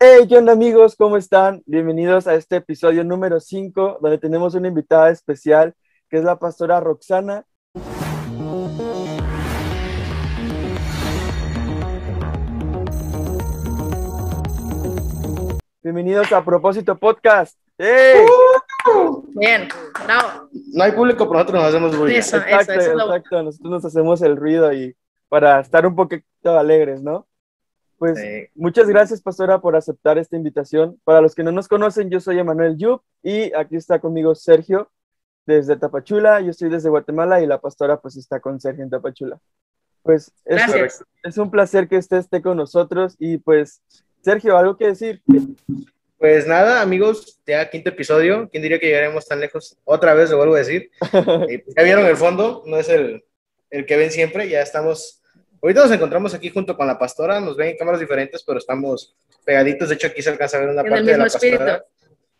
Hey, ¿qué onda amigos? ¿Cómo están? Bienvenidos a este episodio número 5, donde tenemos una invitada especial, que es la pastora Roxana. Bienvenidos a Propósito Podcast. ¡Hey! Bien, bravo. No hay público, pero nosotros nos hacemos ruido. Eso, eso, Exacto, eso es lo exacto. Nosotros nos hacemos el ruido y para estar un poquito alegres, ¿no? Pues Sí. muchas gracias, pastora, por aceptar esta invitación. Para los que no nos conocen, yo soy Emanuel Yup y aquí está conmigo Sergio desde Tapachula. Yo estoy desde Guatemala y la pastora pues está con Sergio en Tapachula. Pues es, un placer que usted esté con nosotros y pues, Sergio, ¿algo que decir? Pues nada, amigos, ya quinto episodio. ¿Quién diría que llegaremos tan lejos? Otra vez lo vuelvo a decir. Eh, ya vieron el fondo, no es el, el que ven siempre. Ya estamos. Ahorita nos encontramos aquí junto con la pastora. Nos ven en cámaras diferentes, pero estamos pegaditos. De hecho, aquí se alcanza a ver una En el parte de la pastora.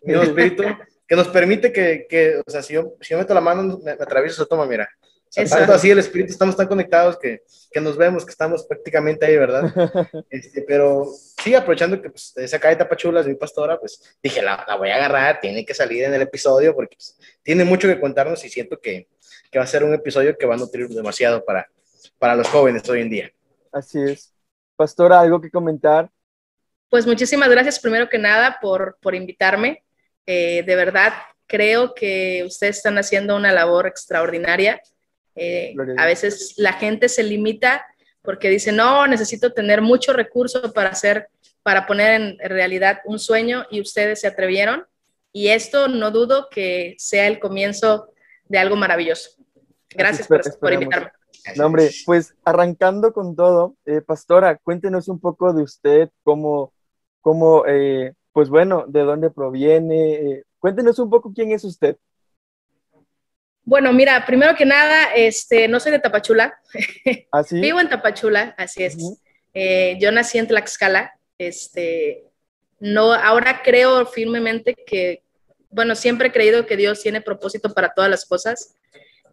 Mismo espíritu. Que nos permite que, que, o sea, si yo, si yo meto la mano, me, me atravieso, toma, mira. O sea, tanto así el espíritu, estamos tan conectados que, que nos vemos, que estamos prácticamente ahí, ¿verdad? Este, pero sí, aprovechando que pues, se cae Tapachula, es mi pastora, pues dije, la, la voy a agarrar, tiene que salir en el episodio porque pues, tiene mucho que contarnos y siento que, que va a ser un episodio que va a nutrir demasiado para, para los jóvenes hoy en día. Así es. Pastora, ¿algo que comentar? Pues muchísimas gracias primero que nada por, por invitarme. Eh, de verdad, creo que ustedes están haciendo una labor extraordinaria. Eh, a veces la gente se limita porque dice, no, necesito tener mucho recurso para hacer, para poner en realidad un sueño y ustedes se atrevieron. Y esto no dudo que sea el comienzo de algo maravilloso. Gracias por, invitarme. No, hombre, pues arrancando con todo, eh, Pastora, cuéntenos un poco de usted, cómo, cómo eh, pues bueno, de dónde proviene, eh, cuéntenos un poco quién es usted. Bueno, mira, primero que nada, este, no soy de Tapachula, ¿Así? vivo en Tapachula, así es. Eh, yo nací en Tlaxcala, este, no, ahora creo firmemente que, bueno, siempre he creído que Dios tiene propósito para todas las cosas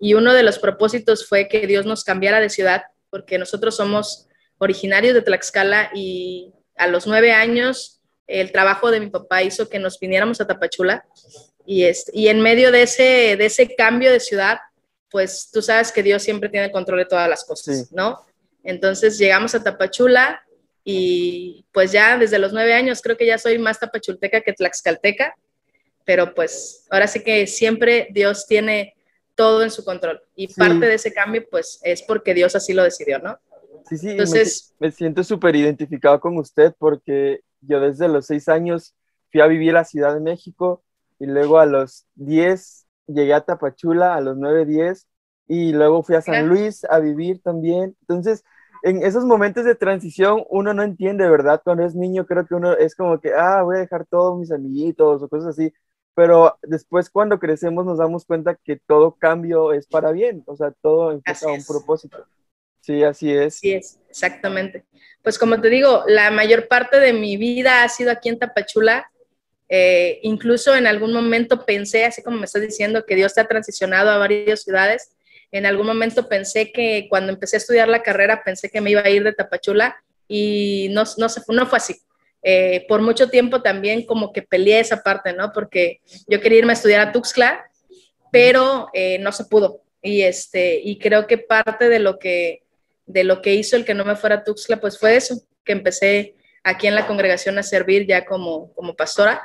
y uno de los propósitos fue que Dios nos cambiara de ciudad, porque nosotros somos originarios de Tlaxcala y a los nueve años el trabajo de mi papá hizo que nos viniéramos a Tapachula y, este, y en medio de ese, de ese cambio de ciudad, pues tú sabes que Dios siempre tiene control de todas las cosas, Sí. ¿no? Entonces llegamos a Tapachula y pues ya desde los nueve años creo que ya soy más tapachulteca que tlaxcalteca, pero pues ahora sí que siempre Dios tiene todo en su control y Sí. parte de ese cambio pues es porque Dios así lo decidió, ¿no? Sí, sí, me- Entonces- me, siento súper identificado con usted porque yo desde los seis años fui a vivir a Ciudad de México y luego a los 10 llegué a Tapachula, a los 9, 10 y luego fui a San. Luis a vivir también. Entonces, en esos momentos de transición uno no entiende, ¿verdad? Cuando es niño creo que uno es como que, ah, voy a dejar todos mis amiguitos o cosas así. Pero después cuando crecemos nos damos cuenta que todo cambio es para bien, o sea, todo enfoca Así a un propósito. Sí, así es. Así es, exactamente. Pues como te digo, la mayor parte de mi vida ha sido aquí en Tapachula. Eh, incluso en algún momento pensé, así como me estás diciendo, que Dios te ha transicionado a varias ciudades. En algún momento pensé que cuando empecé a estudiar la carrera, pensé que me iba a ir de Tapachula y no, no, se, no fue así. Eh, por mucho tiempo también como que peleé esa parte, ¿no? Porque yo quería irme a estudiar a Tuxtla, pero eh, no se pudo. Y, este, y creo que parte de lo que, de lo que hizo el que no me fuera a Tuxtla, pues fue eso, que empecé aquí en la congregación a servir ya como, como pastora.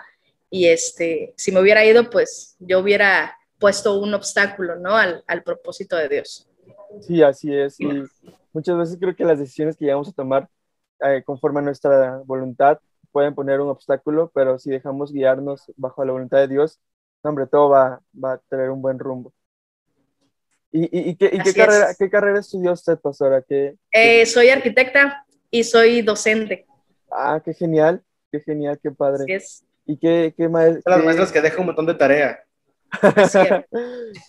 Y este, si me hubiera ido, pues yo hubiera puesto un obstáculo, ¿no? Al, al propósito de Dios. Sí, así es. Y muchas veces creo que las decisiones que llegamos a tomar eh, conforme a nuestra voluntad pueden poner un obstáculo, pero si dejamos guiarnos bajo la voluntad de Dios, hombre, todo va, va a tener un buen rumbo. ¿Y, y, y qué, y qué Así carrera, qué carrera estudió usted, pastora? ¿Qué, Eh, soy arquitecta y soy docente. ah, qué genial, qué genial, qué Así padre. es. ¿Y qué, qué maestro? Las maestras que dejan un montón de tarea.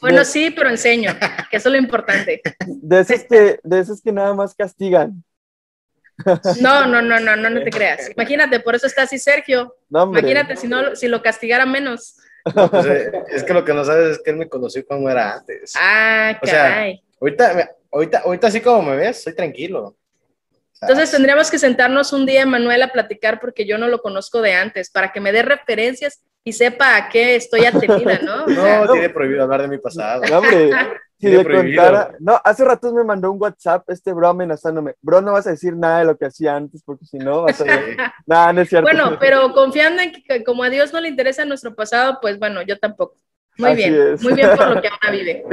Bueno, sí, pero enseño, que eso es lo importante. De esos que, de esos que nada más castigan. No, no, no, no, no, no te creas. Imagínate, por eso está así Sergio. No, hombre. Imagínate si no, si lo castigara menos. No, pues, eh, es que lo que no sabes es que él me conoció como era antes. Ah, O sea, caray. Ahorita, ahorita, ahorita así como me ves, soy tranquilo. Entonces tendríamos que sentarnos un día, Manuel, a platicar porque yo no lo conozco de antes, para que me dé referencias y sepa a qué estoy atenida, ¿no? No, tiene prohibido hablar de mi pasado. No, hombre, si le contara. No, hace rato me mandó un WhatsApp este bro amenazándome. Bro, no vas a decir nada de lo que hacía antes porque si no vas a. nada, no es cierto. Bueno, pero confiando en que como a Dios no le interesa nuestro pasado, pues bueno, yo tampoco. Muy bien, muy bien por lo que ahora vive.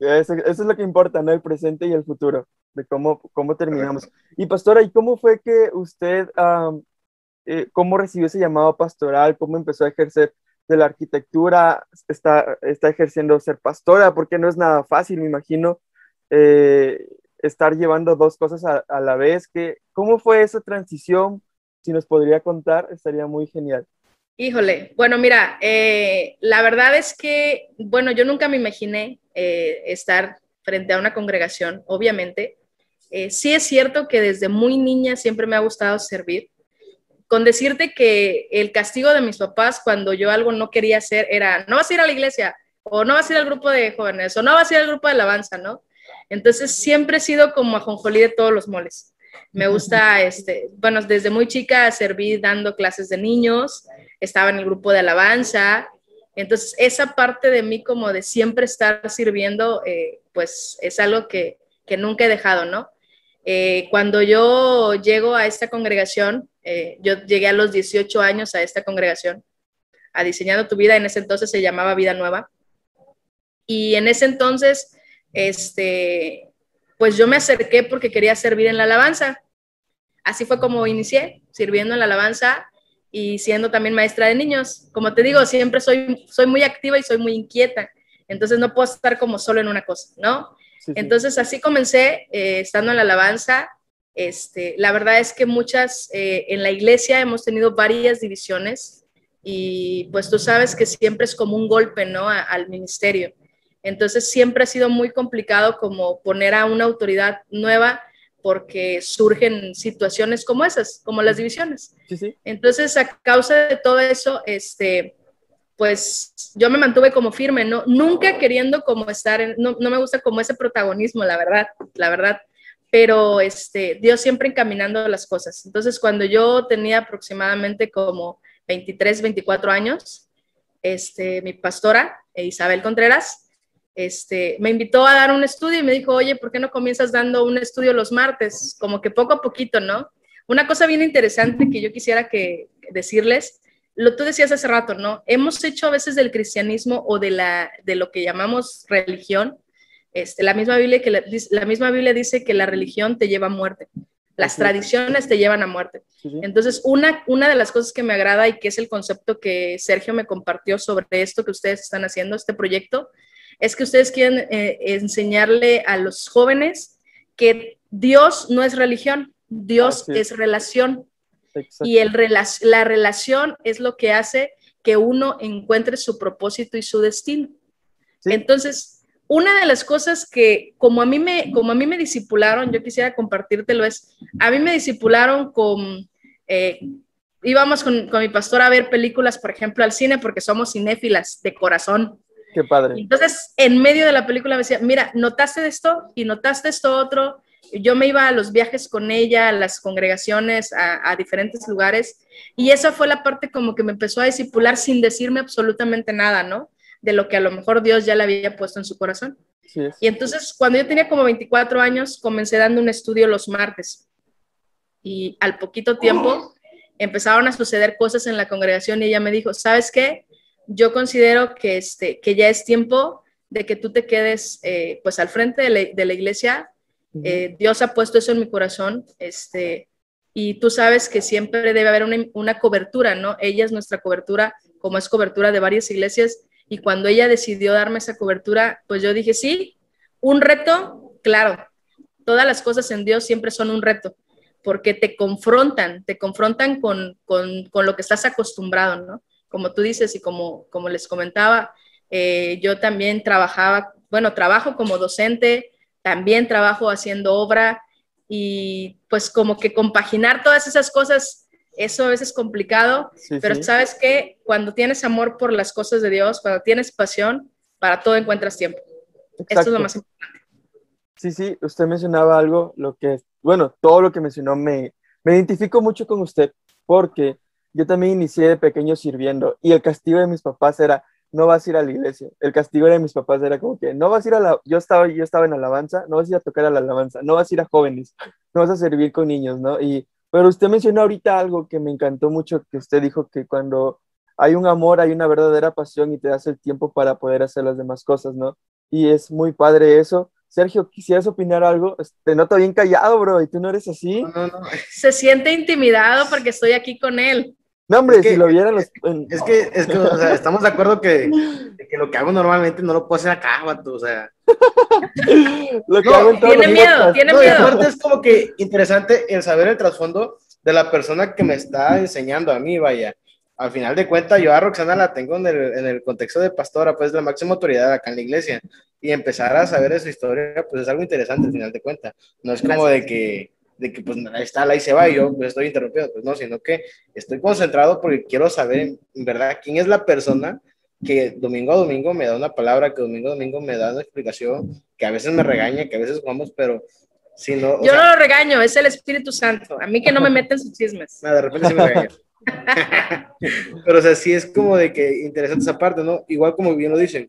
Eso, eso, es lo que importa, ¿no? El presente y el futuro, de cómo, cómo terminamos. Y pastora, ¿y cómo fue que usted, eh, cómo recibió ese llamado pastoral? ¿Cómo empezó a ejercer de la arquitectura? ¿Está, está ejerciendo ser pastora? Porque no es nada fácil, me imagino, eh, estar llevando dos cosas a, a la vez. ¿Qué, ¿Cómo fue esa transición? Si nos podría contar, estaría muy genial. Híjole, bueno, mira, eh, la verdad es que, bueno, yo nunca me imaginé eh, estar frente a una congregación, obviamente. Sí es cierto que desde muy niña siempre me ha gustado servir. Con decirte que el castigo de mis papás cuando yo algo no quería hacer era, no vas a ir a la iglesia, o no vas a ir al grupo de jóvenes, o no vas a ir al grupo de alabanza, ¿no? Entonces siempre he sido como ajonjolí de todos los moles. Me gusta, este, bueno, desde muy chica serví dando clases de niños, estaba en el grupo de alabanza. Entonces, esa parte de mí como de siempre estar sirviendo, eh, pues es algo que, que, nunca he dejado, ¿no? Eh, cuando yo llego a esta congregación, eh, yo llegué a los 18 años a esta congregación, a Diseñando tu Vida, en ese entonces se llamaba Vida Nueva. Y en ese entonces, este, pues yo me acerqué porque quería servir en la alabanza. Así fue como inicié, sirviendo en la alabanza y siendo también maestra de niños. Como te digo, siempre soy, soy muy activa y soy muy inquieta, entonces no puedo estar como solo en una cosa, ¿no? Entonces así comencé, eh, estando en la alabanza. Este, la verdad es que muchas, eh, en la iglesia hemos tenido varias divisiones y pues tú sabes que siempre es como un golpe, ¿no? al ministerio. Entonces siempre ha sido muy complicado como poner a una autoridad nueva porque surgen situaciones como esas, como las divisiones. Entonces, a causa de todo eso, este, pues yo me mantuve como firme, ¿no? Nunca queriendo como estar, en, no, no, me gusta como ese protagonismo, la verdad, la verdad, pero este, Dios siempre encaminando las cosas. Entonces, cuando yo tenía aproximadamente como 23, 24 años, este, mi pastora, Isabel Contreras, este, me invitó a dar un estudio y me dijo, oye, ¿por qué no comienzas dando un estudio los martes? Como que poco a poquito, ¿no? Una cosa bien interesante que yo quisiera que decirles, lo tú decías hace rato, ¿no? Hemos hecho a veces del cristianismo o de, la, de lo que llamamos religión, este, la, misma Biblia que la, misma Biblia dice que la religión te lleva a muerte, las tradiciones te llevan a muerte. Entonces, una, una de las cosas que me agrada y que es el concepto que Sergio me compartió sobre esto que ustedes están haciendo, este proyecto, es que ustedes quieren eh, enseñarle a los jóvenes que Dios no es religión, Dios es relación. Y el, la relación es lo que hace que uno encuentre su propósito y su destino. Entonces, una de las cosas que, como a mí me, como a mí me disipularon, yo quisiera compartírtelo, es, a mí me disipularon con, eh, íbamos con, con mi pastor a ver películas, por ejemplo, al cine, porque somos cinéfilas de corazón. Qué padre. Entonces, en medio de la película me decía, mira, notaste esto y notaste esto otro. Yo me iba a los viajes con ella, a las congregaciones, a, diferentes lugares, y esa fue la parte como que me empezó a discipular sin decirme absolutamente nada, ¿no? De lo que a lo mejor Dios ya le había puesto en su corazón. y entonces, cuando yo tenía como 24 años, comencé dando un estudio los martes. Y al poquito tiempo empezaron a suceder cosas en la congregación y ella me dijo, ¿sabes qué? yo considero que, este, que ya es tiempo de que tú te quedes eh, pues al frente de la, iglesia. Eh, Dios ha puesto eso en mi corazón, este, y tú sabes que siempre debe haber una, una, cobertura, ¿no? Ella es nuestra cobertura, como es cobertura de varias iglesias, y cuando ella decidió darme esa cobertura, pues yo dije, sí, un reto, claro, todas las cosas en Dios siempre son un reto, porque te confrontan, te confrontan con, con, con lo que estás acostumbrado, ¿no? como tú dices y como, como les comentaba, eh, yo también trabajaba, bueno, trabajo como docente, también trabajo haciendo obra y pues como que compaginar todas esas cosas, eso a veces es complicado, pero sabes que cuando tienes amor por las cosas de Dios, cuando tienes pasión, para todo encuentras tiempo. Eso es lo más importante. Sí, sí, usted mencionaba algo, lo que bueno, todo lo que mencionó me, me identifico mucho con usted porque yo también inicié de pequeño sirviendo y el castigo de mis papás era, no vas a ir a la iglesia. El castigo de mis papás era como que, no vas a ir a la, yo estaba, yo estaba en alabanza, no vas a ir a tocar a la alabanza, no vas a ir a jóvenes, no vas a servir con niños, ¿no? Y, pero usted mencionó ahorita algo que me encantó mucho, que usted dijo que cuando hay un amor, hay una verdadera pasión y te das el tiempo para poder hacer las demás cosas, ¿no? Y es muy padre eso. Sergio, ¿quisieras opinar algo? Te noto bien callado, bro, y tú no eres así. Se siente intimidado porque estoy aquí con él. No, hombre, si lo vieran los... Es que, es que o sea, estamos de acuerdo que, que, lo que hago normalmente no lo puedo hacer acá, vato, o sea... lo que hago en tiene miedo, tiene miedo. aparte es como que interesante el saber el trasfondo de la persona que me está enseñando a mí, vaya. Al final de cuentas, yo a Roxana la tengo en el, en el contexto de pastora, pues la máxima autoridad acá en la iglesia. Y empezar a saber de su historia, pues es algo interesante al final de cuentas. No es como de que de que pues ahí está, ahí se va y yo pues, estoy interrumpido, pues no, sino que estoy concentrado porque quiero saber en verdad quién es la persona que domingo a domingo me da una palabra, que domingo a domingo me da una explicación, que a veces me regaña, que a veces jugamos, pero si no... Yo no lo regaño, es el Espíritu Santo, a mí que no me meten sus chismes. No, de repente sí me regaña. pero o sea, sí es como de que interesante esa parte, ¿no? Igual como bien lo dicen,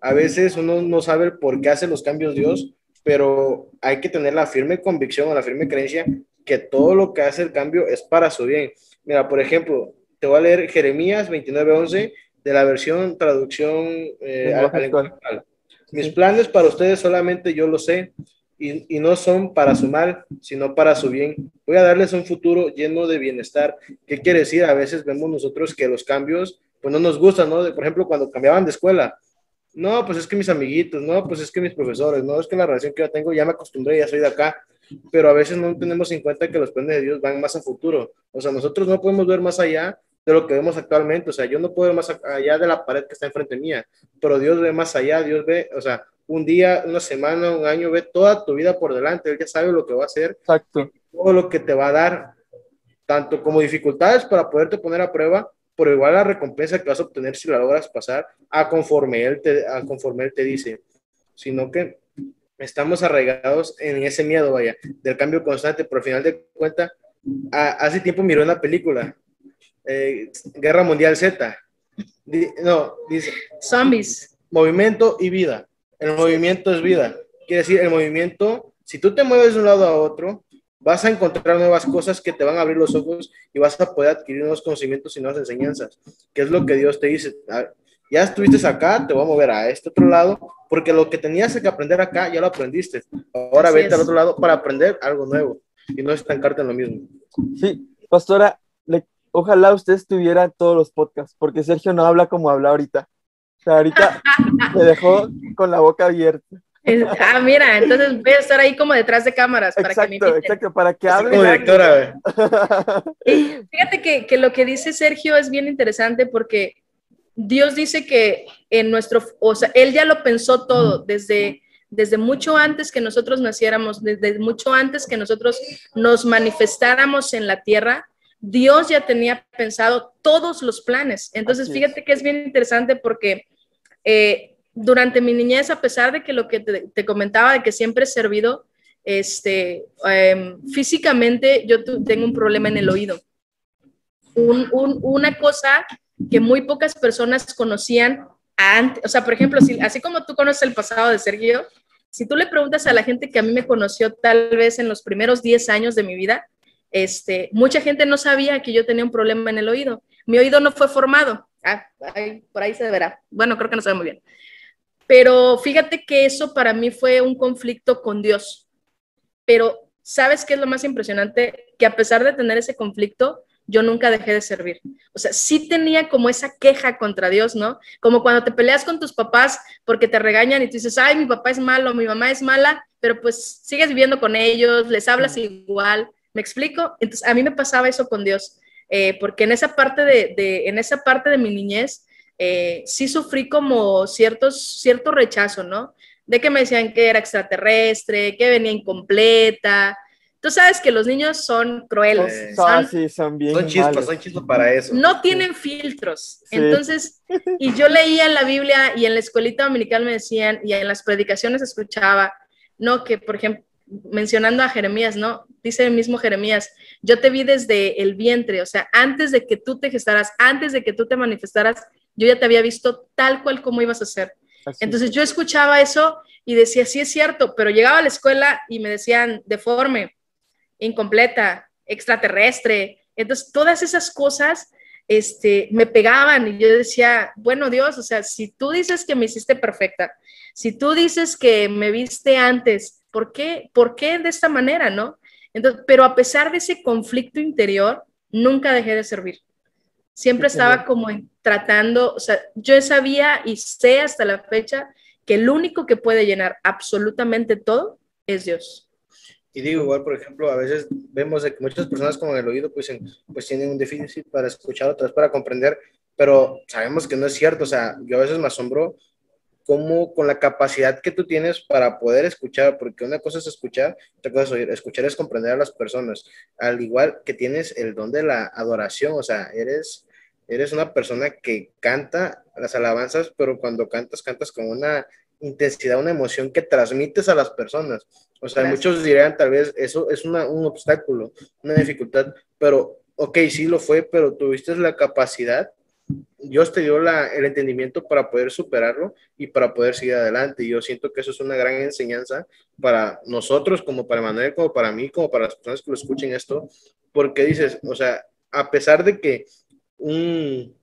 a veces uno no sabe por qué hace los cambios Dios, pero hay que tener la firme convicción o la firme creencia que todo lo que hace el cambio es para su bien. Mira, por ejemplo, te voy a leer Jeremías 29:11 de la versión traducción eh, al, Mis planes para ustedes solamente yo lo sé y, y, no son para su mal, sino para su bien. Voy a darles un futuro lleno de bienestar. ¿Qué quiere decir? A veces vemos nosotros que los cambios pues no nos gustan, ¿no? Por ejemplo, cuando cambiaban de escuela, no, pues es que mis amiguitos, no, pues es que mis profesores, no, es que la relación que yo tengo ya me acostumbré, ya soy de acá, pero a veces no tenemos en cuenta que los planes de Dios van más a futuro. O sea, nosotros no podemos ver más allá de lo que vemos actualmente. O sea, yo no puedo ver más allá de la pared que está enfrente mía, pero Dios ve más allá, Dios ve, o sea, un día, una semana, un año, ve toda tu vida por delante, Él ya sabe lo que va a hacer, Exacto. todo lo que te va a dar, tanto como dificultades para poderte poner a prueba, pero igual la recompensa que vas a obtener si la logras pasar a conforme él te, a conforme él te dice, sino que estamos arraigados en ese miedo, vaya, del cambio constante, pero al final de cuentas, hace tiempo miró una película, eh, Guerra Mundial Z, no, dice... Zombies. Movimiento y vida. El movimiento es vida. Quiere decir, el movimiento, si tú te mueves de un lado a otro, vas a encontrar nuevas cosas que te van a abrir los ojos y vas a poder adquirir nuevos conocimientos y nuevas enseñanzas, que es lo que Dios te dice. Ya estuviste acá, te voy a mover a este otro lado, porque lo que tenías que aprender acá ya lo aprendiste. Ahora vete al otro lado para aprender algo nuevo y no estancarte en lo mismo. Sí, pastora, ojalá usted estuviera todos los podcasts, porque Sergio no habla como habla ahorita. O sea, ahorita me dejó con la boca abierta. Ah, mira, entonces voy a estar ahí como detrás de cámaras para que me Exacto, para que hable. Como directora, Fíjate que, que, lo que dice Sergio es bien interesante porque Dios dice que en nuestro, o sea, Él ya lo pensó todo desde, desde mucho antes que nosotros naciéramos, desde mucho antes que nosotros nos manifestáramos en la tierra. Dios ya tenía pensado todos los planes. Entonces, fíjate que es bien interesante porque eh, durante mi niñez, a pesar de que lo que te, comentaba, de que siempre he servido, este, em, físicamente yo tengo un problema en el oído. una cosa que muy pocas personas conocían antes, o sea, por ejemplo, si, así como tú conoces el pasado de Sergio, si tú le preguntas a la gente que a mí me conoció tal vez en los primeros 10 años de mi vida, este, mucha gente no sabía que yo tenía un problema en el oído. Mi oído no fue formado. Ah, por ahí se verá. Bueno, creo que no se ve muy bien. Pero fíjate que eso para mí fue un conflicto con Dios. Pero ¿sabes qué es lo más impresionante? Que a pesar de tener ese conflicto, yo nunca dejé de servir. O sea, sí tenía como esa queja contra Dios, ¿no? Como cuando te peleas con tus papás porque te regañan y tú dices, ay, mi papá es malo, mi mamá es mala, pero pues sigues viviendo con ellos, les hablas igual. ¿Me explico? Entonces, a mí me pasaba eso con Dios, eh, porque en esa parte de, de, en esa parte de mi niñez, eh, sí sufrí como ciertos, cierto rechazo, ¿no? De que me decían que era extraterrestre, que venía incompleta. Tú sabes que los niños son crueles. son, sí, son bien. Son chispas, son chispas para eso. No tienen filtros. Entonces, y yo leía en la Biblia y en la escuelita dominical me decían, y en las predicaciones escuchaba, no, que por ejemplo, mencionando a Jeremías, ¿no? Dice el mismo Jeremías, yo te vi desde el vientre, o sea, antes de que tú te gestaras, antes de que tú te manifestaras, yo ya te había visto tal cual como ibas a ser. Entonces yo escuchaba eso y decía, sí es cierto, pero llegaba a la escuela y me decían deforme, incompleta, extraterrestre. Entonces todas esas cosas este, me pegaban y yo decía, bueno Dios, o sea, si tú dices que me hiciste perfecta, si tú dices que me viste antes, ¿por qué, ¿por qué de esta manera, no? Entonces, pero a pesar de ese conflicto interior, nunca dejé de servir. Siempre estaba como tratando, o sea, yo sabía y sé hasta la fecha que el único que puede llenar absolutamente todo es Dios. Y digo, igual, por ejemplo, a veces vemos que muchas personas con el oído pues, pues tienen un déficit para escuchar, otras para comprender, pero sabemos que no es cierto. O sea, yo a veces me asombro cómo con la capacidad que tú tienes para poder escuchar, porque una cosa es escuchar, otra cosa es oír, escuchar es comprender a las personas, al igual que tienes el don de la adoración, o sea, eres, eres una persona que canta las alabanzas, pero cuando cantas, cantas con una intensidad, una emoción que transmites a las personas. O sea, muchos dirían tal vez eso es una, un obstáculo, una dificultad, pero ok, sí lo fue, pero tuviste la capacidad Dios te dio la, el entendimiento para poder superarlo y para poder seguir adelante. Y yo siento que eso es una gran enseñanza para nosotros, como para Manuel, como para mí, como para las personas que lo escuchen esto, porque dices, o sea, a pesar de que un,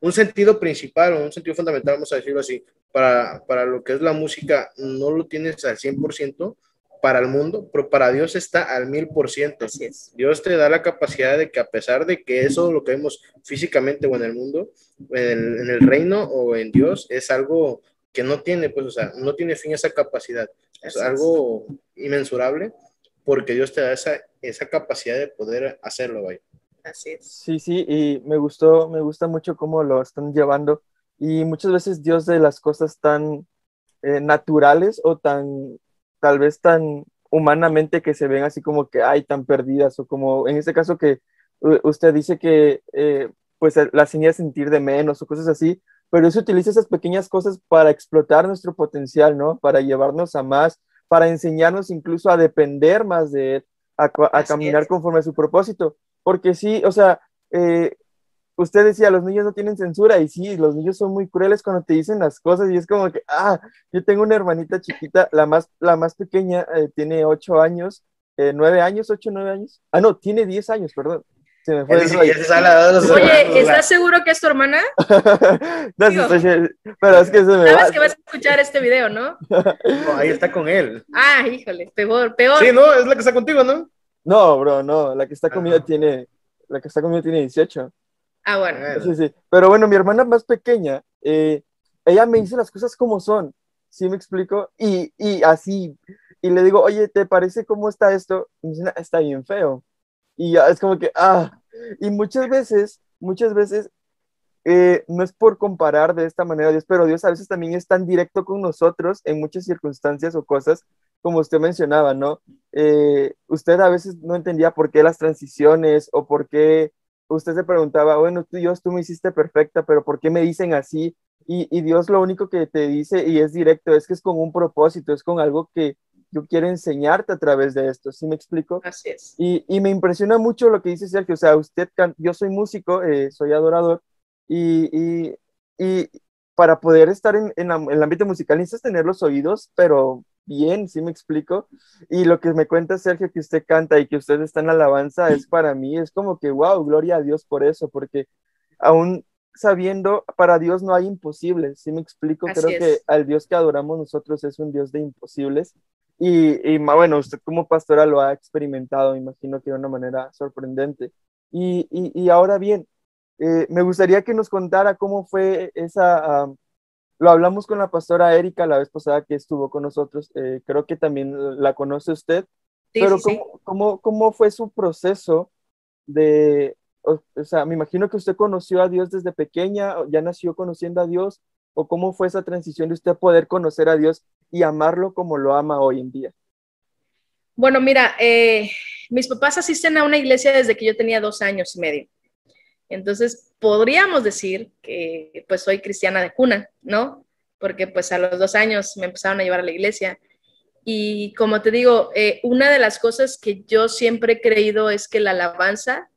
un sentido principal o un sentido fundamental, vamos a decirlo así, para, para lo que es la música, no lo tienes al 100%, para el mundo, pero para Dios está al mil por ciento. Dios te da la capacidad de que a pesar de que eso lo que vemos físicamente o en el mundo, en el, reino o en Dios, es algo que no tiene, pues, o sea, no tiene fin esa capacidad. Es algo inmensurable porque Dios te da esa, esa capacidad de poder hacerlo, vaya. Así es. Sí, sí, y me gustó, me gusta mucho cómo lo están llevando. Y muchas veces Dios de las cosas tan eh, naturales o tan tal vez tan humanamente que se ven así como que hay tan perdidas o como en este caso que usted dice que eh, pues la hacía sentir de menos o cosas así, pero eso utiliza esas pequeñas cosas para explotar nuestro potencial, ¿no? Para llevarnos a más, para enseñarnos incluso a depender más de él, a, caminar conforme a su propósito, porque sí, o sea, eh, usted decía, los niños no tienen censura, y sí, los niños son muy crueles cuando te dicen las cosas, y es como que, ah, yo tengo una hermanita chiquita, la más, la más pequeña, eh, tiene ocho años, eh, nueve años, ocho, nueve años, ah, no, tiene diez años, perdón. Se me fue Oye, ¿estás seguro que es tu hermana? no, sé, pero es que se me Sabes que vas a escuchar este video, ¿no? no ahí está con él. Ah, híjole, peor, peor. Sí, no, es la que está contigo, ¿no? No, bro, no, la que está conmigo tiene, la que está conmigo tiene 18. Ah, bueno. Sí, sí. Pero bueno, mi hermana más pequeña, eh, ella me dice las cosas como son, ¿sí me explico? Y, y así, y le digo, oye, ¿te parece cómo está esto? Y me dice, está bien feo. Y ya es como que, ah, y muchas veces, muchas veces, eh, no es por comparar de esta manera a Dios, pero Dios a veces también es tan directo con nosotros en muchas circunstancias o cosas, como usted mencionaba, ¿no? Eh, usted a veces no entendía por qué las transiciones o por qué usted se preguntaba, bueno, tú, Dios, tú me hiciste perfecta, pero ¿por qué me dicen así? Y, Dios lo único que te dice, y es directo, es que es con un propósito, es con algo que yo quiero enseñarte a través de esto, ¿sí me explico? Así es. Y, me impresiona mucho lo que dice Sergio, o sea, usted, yo soy músico, eh, soy adorador, y, para poder estar en, en, el ámbito musical necesitas tener los oídos, pero bien, sí me explico. Y lo que me cuenta Sergio que usted canta y que usted está en alabanza es para mí, es como que, wow, gloria a Dios por eso, porque aún sabiendo, para Dios no hay imposibles, sí me explico, creo que al Dios que adoramos nosotros es un Dios de imposibles. Y, y, bueno, usted como pastora lo ha experimentado, imagino que de una manera sorprendente. Y, y, ahora bien, eh, me gustaría que nos contara cómo fue esa, lo hablamos con la pastora Erika la vez pasada que estuvo con nosotros, eh, creo que también la conoce usted, pero ¿cómo, ¿cómo, fue su proceso de, o, sea, me imagino que usted conoció a Dios desde pequeña, ya nació conociendo a Dios, o cómo fue esa transición de usted poder conocer a Dios y amarlo como lo ama hoy en día? Bueno, mira, eh, mis papás asisten a una iglesia desde que yo tenía dos años y medio. Entonces, podríamos decir que pues soy cristiana de cuna, ¿no? Porque pues a los dos años me empezaron a llevar a la iglesia. Y como te digo, eh, una de las cosas que yo siempre he creído es que la alabanza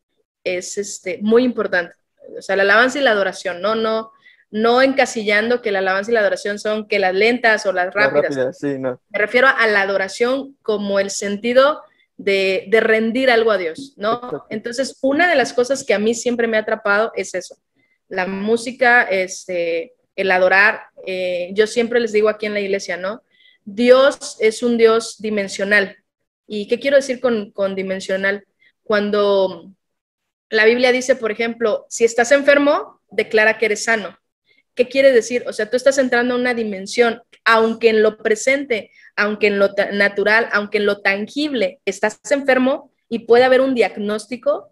es este, muy importante. O sea, la alabanza y la adoración, no, no, no encasillando que la alabanza y la adoración son que las lentas o las rápidas. Me refiero a la adoración como el sentido de, rendir algo a Dios, ¿no? Entonces, una de las cosas que a mí siempre me ha atrapado es eso. La música, este, el adorar. Eh, yo siempre les digo aquí en la iglesia, ¿no? Dios es un Dios dimensional. ¿Y qué quiero decir con, con dimensional? Cuando la Biblia dice, por ejemplo, si estás enfermo, declara que eres sano. ¿Qué quiere decir? O sea, tú estás entrando a una dimensión, aunque en lo presente, aunque en lo natural, aunque en lo tangible estás enfermo y puede haber un diagnóstico,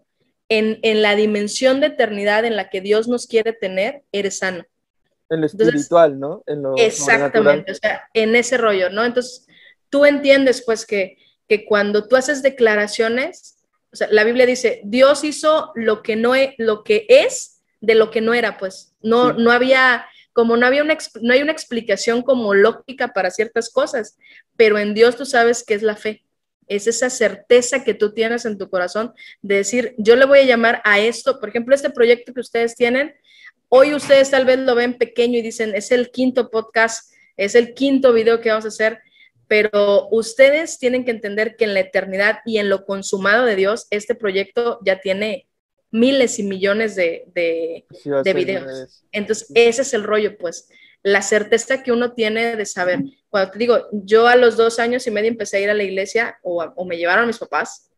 en, la dimensión de eternidad en la que Dios nos quiere tener, eres sano. En lo espiritual, ¿no? En lo, exactamente, o sea, en ese rollo, ¿no? Entonces, tú entiendes pues que, que cuando tú haces declaraciones, o sea, la Biblia dice, Dios hizo lo que no es, lo que es de lo que no era, pues. No, no había, como no había una, no hay una explicación como lógica para ciertas cosas, pero en Dios tú sabes que es la fe. Es esa certeza que tú tienes en tu corazón de decir, yo le voy a llamar a esto, por ejemplo, este proyecto que ustedes tienen, hoy ustedes tal vez lo ven pequeño y dicen, es el quinto podcast, es el quinto video que vamos a hacer, pero ustedes tienen que entender que en la eternidad y en lo consumado de Dios, este proyecto ya tiene miles y millones de, de, videos. Entonces, ese es el rollo, pues, la certeza que uno tiene de saber. Cuando te digo, yo a los dos años y medio empecé a ir a la iglesia o, me llevaron mis papás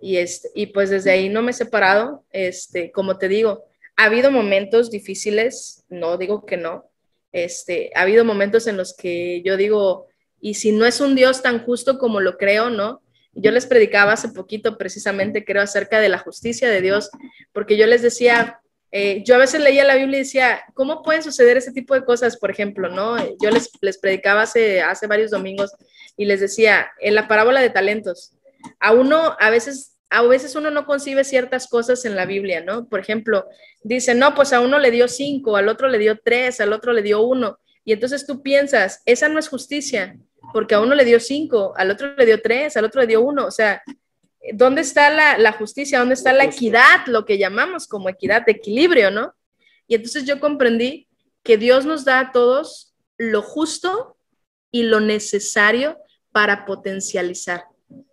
y, este, y pues desde ahí no me he separado. Este, como te digo, ha habido momentos difíciles, no digo que no, este, ha habido momentos en los que yo digo, y si no es un Dios tan justo como lo creo, ¿no? Yo les predicaba hace poquito precisamente, creo, acerca de la justicia de Dios, porque yo les decía, eh, yo a veces leía la Biblia y decía, ¿cómo pueden suceder ese tipo de cosas? Por ejemplo, ¿no? Yo les, les predicaba hace, hace varios domingos y les decía, en la parábola de talentos, a uno a veces, a veces uno no concibe ciertas cosas en la Biblia, ¿no? Por ejemplo, dice, no, pues a uno le dio cinco, al otro le dio tres, al otro le dio uno. Y entonces tú piensas, esa no es justicia, porque a uno le dio cinco, al otro le dio tres, al otro le dio uno. O sea, ¿dónde está la, justicia? ¿Dónde está la equidad? Lo que llamamos como equidad de equilibrio, ¿no? Y entonces yo comprendí que Dios nos da a todos lo justo y lo necesario para potencializar.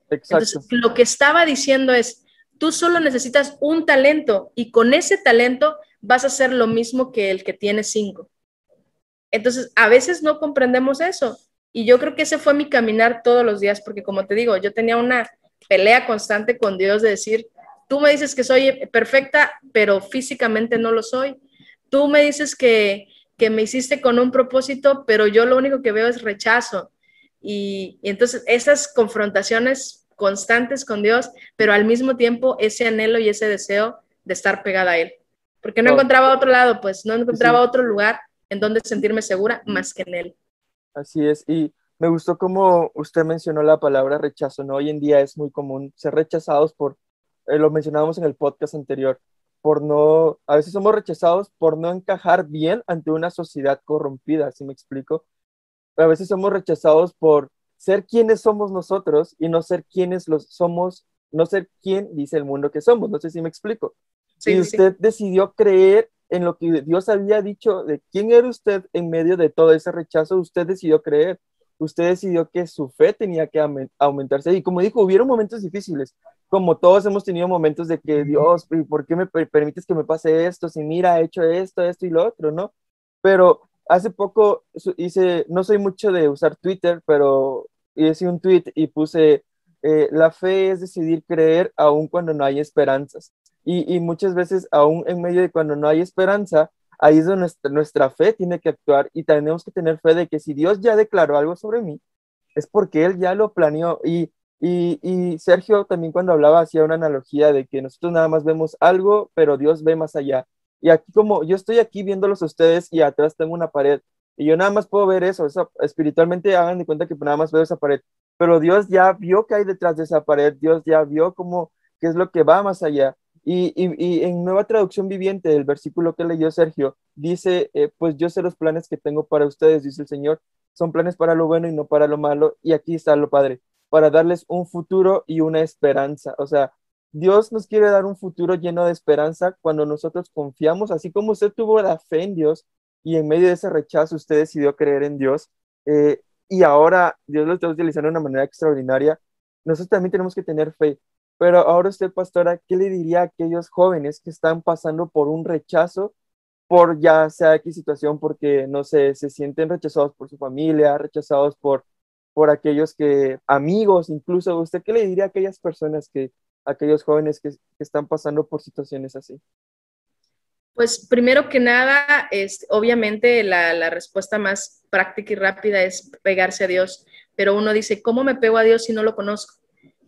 Exacto. Entonces, lo que estaba diciendo es, tú solo necesitas un talento y con ese talento vas a hacer lo mismo que el que tiene cinco. Entonces, a veces no comprendemos eso. Y yo creo que ese fue mi caminar todos los días, porque como te digo, yo tenía una pelea constante con Dios de decir, tú me dices que soy perfecta, pero físicamente no lo soy. Tú me dices que, que me hiciste con un propósito, pero yo lo único que veo es rechazo. Y, entonces esas confrontaciones constantes con Dios, pero al mismo tiempo ese anhelo y ese deseo de estar pegada a Él. Porque no encontraba otro lado, pues no encontraba otro lugar en donde sentirme segura más que en Él. Así es, y me gustó como usted mencionó la palabra rechazo, ¿no? Hoy en día es muy común ser rechazados por, eh, lo mencionábamos en el podcast anterior, por no, a veces somos rechazados por no encajar bien ante una sociedad corrompida, ¿sí me explico? A veces somos rechazados por ser quienes somos nosotros y no ser quienes los somos, no ser quien dice el mundo que somos, no sé si me explico. y usted decidió creer en lo que Dios había dicho de quién era usted en medio de todo ese rechazo, usted decidió creer, usted decidió que su fe tenía que aumentarse. Y como dijo, hubieron momentos difíciles, como todos hemos tenido momentos de que Dios, ¿por qué me permites que me pase esto? Si mira, he hecho esto, esto y lo otro, ¿no? Pero hace poco hice, no soy mucho de usar Twitter, pero hice un tweet y puse, eh, la fe es decidir creer aun cuando no hay esperanzas. Y, muchas veces, aún en medio de cuando no hay esperanza, ahí es donde nuestra, fe tiene que actuar y tenemos que tener fe de que si Dios ya declaró algo sobre mí, es porque Él ya lo planeó. Y, y, Sergio también cuando hablaba hacía una analogía de que nosotros nada más vemos algo, pero Dios ve más allá. Y aquí como yo estoy aquí viéndolos a ustedes y atrás tengo una pared y yo nada más puedo ver eso, eso espiritualmente hagan de cuenta que nada más veo esa pared, pero Dios ya vio que hay detrás de esa pared, Dios ya vio cómo, qué es lo que va más allá Y, y, en nueva traducción viviente, el versículo que leyó Sergio, dice, eh, pues yo sé los planes que tengo para ustedes, dice el Señor, son planes para lo bueno y no para lo malo, y aquí está lo Padre, para darles un futuro y una esperanza. O sea, Dios nos quiere dar un futuro lleno de esperanza cuando nosotros confiamos, así como usted tuvo la fe en Dios y en medio de ese rechazo usted decidió creer en Dios, eh, y ahora Dios lo está utilizando de una manera extraordinaria, nosotros también tenemos que tener fe. Pero ahora usted, pastora, ¿qué le diría a aquellos jóvenes que están pasando por un rechazo, por ya sea qué situación, porque, no sé, se sienten rechazados por su familia, rechazados por, por aquellos que, amigos, incluso, ¿usted qué le diría a aquellas personas que, aquellos jóvenes que, están pasando por situaciones así? Pues primero que nada, es, obviamente la, la, respuesta más práctica y rápida es pegarse a Dios, pero uno dice, ¿cómo me pego a Dios si no lo conozco?